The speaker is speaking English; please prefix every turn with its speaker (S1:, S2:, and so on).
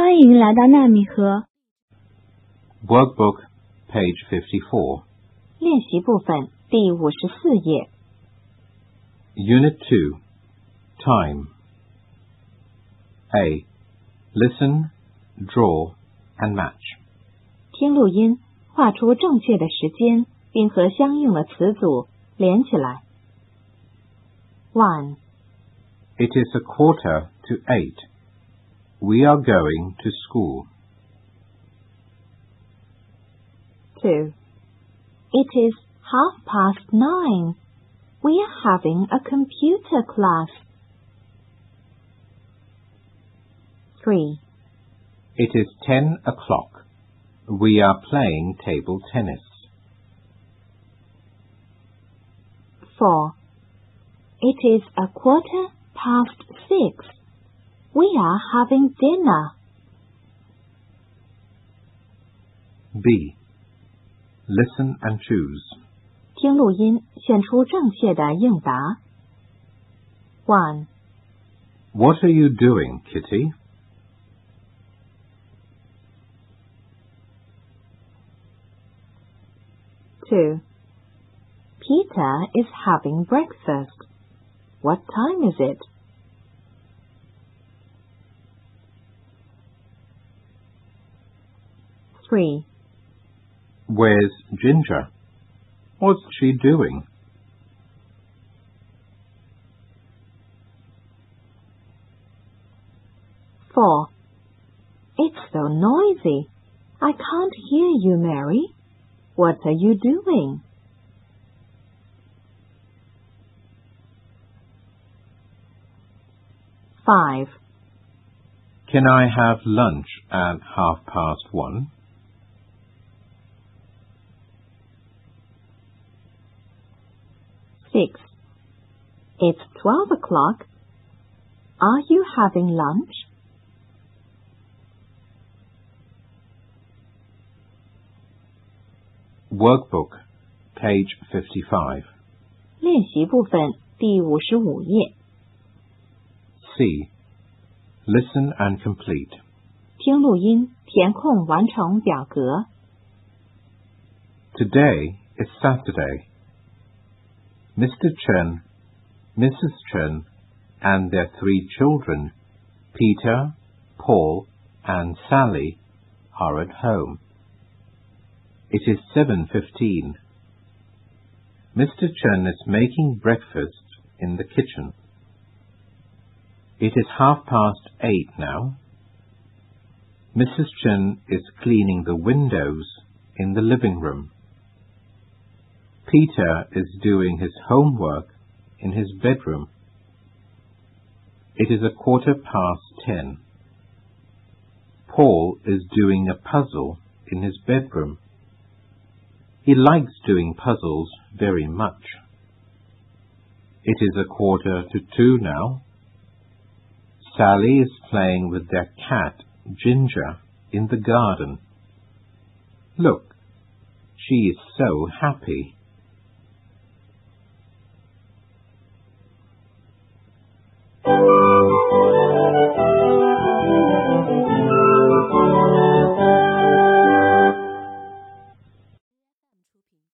S1: 欢迎来到纳米河
S2: Workbook, page 54.
S3: 练习部分第五十四页。
S2: Unit 2. Time. A. Listen, draw, and match.
S3: 听录音，画出正确的时间，并和相应的词组连起来。One,
S2: It is a quarter to eight. We are going to school.
S3: two. It is half past nine. We are having a computer class. Three.
S2: It is ten o'clock. We are playing table tennis.
S3: Four. It is a quarter past six. We are having dinner.
S2: B. Listen and choose.
S3: 听录音，选出正确的应答。One,
S2: What are you doing, Kitty?
S3: two. Peter is having breakfast. What time is it? Three,
S2: Where's Ginger? What's she doing?
S3: four. It's so noisy. I can't hear you, Mary. What are you doing? Five.
S2: Can I have lunch at half past one?
S3: Six. It's twelve o'clock. Are you having lunch?
S2: Workbook, page 55.
S3: 练习部分第五十五页，
S2: C. Listen and complete.
S3: 听录音，填空完成表格。
S2: Today is Saturday. Mr. Chen, Mrs. Chen, and their three children, Peter, Paul, and Sally, are at home. It is 7.15. Mr. Chen is making breakfast in the kitchen. It is half past eight now. Mrs. Chen is cleaning the windows in the living room. Peter is doing his homework in his bedroom. It is a quarter past ten. Paul is doing a puzzle in his bedroom. He likes doing puzzles very much. It is a quarter to two now. Sally is playing with their cat, Ginger, in the garden. Look, she is so happy.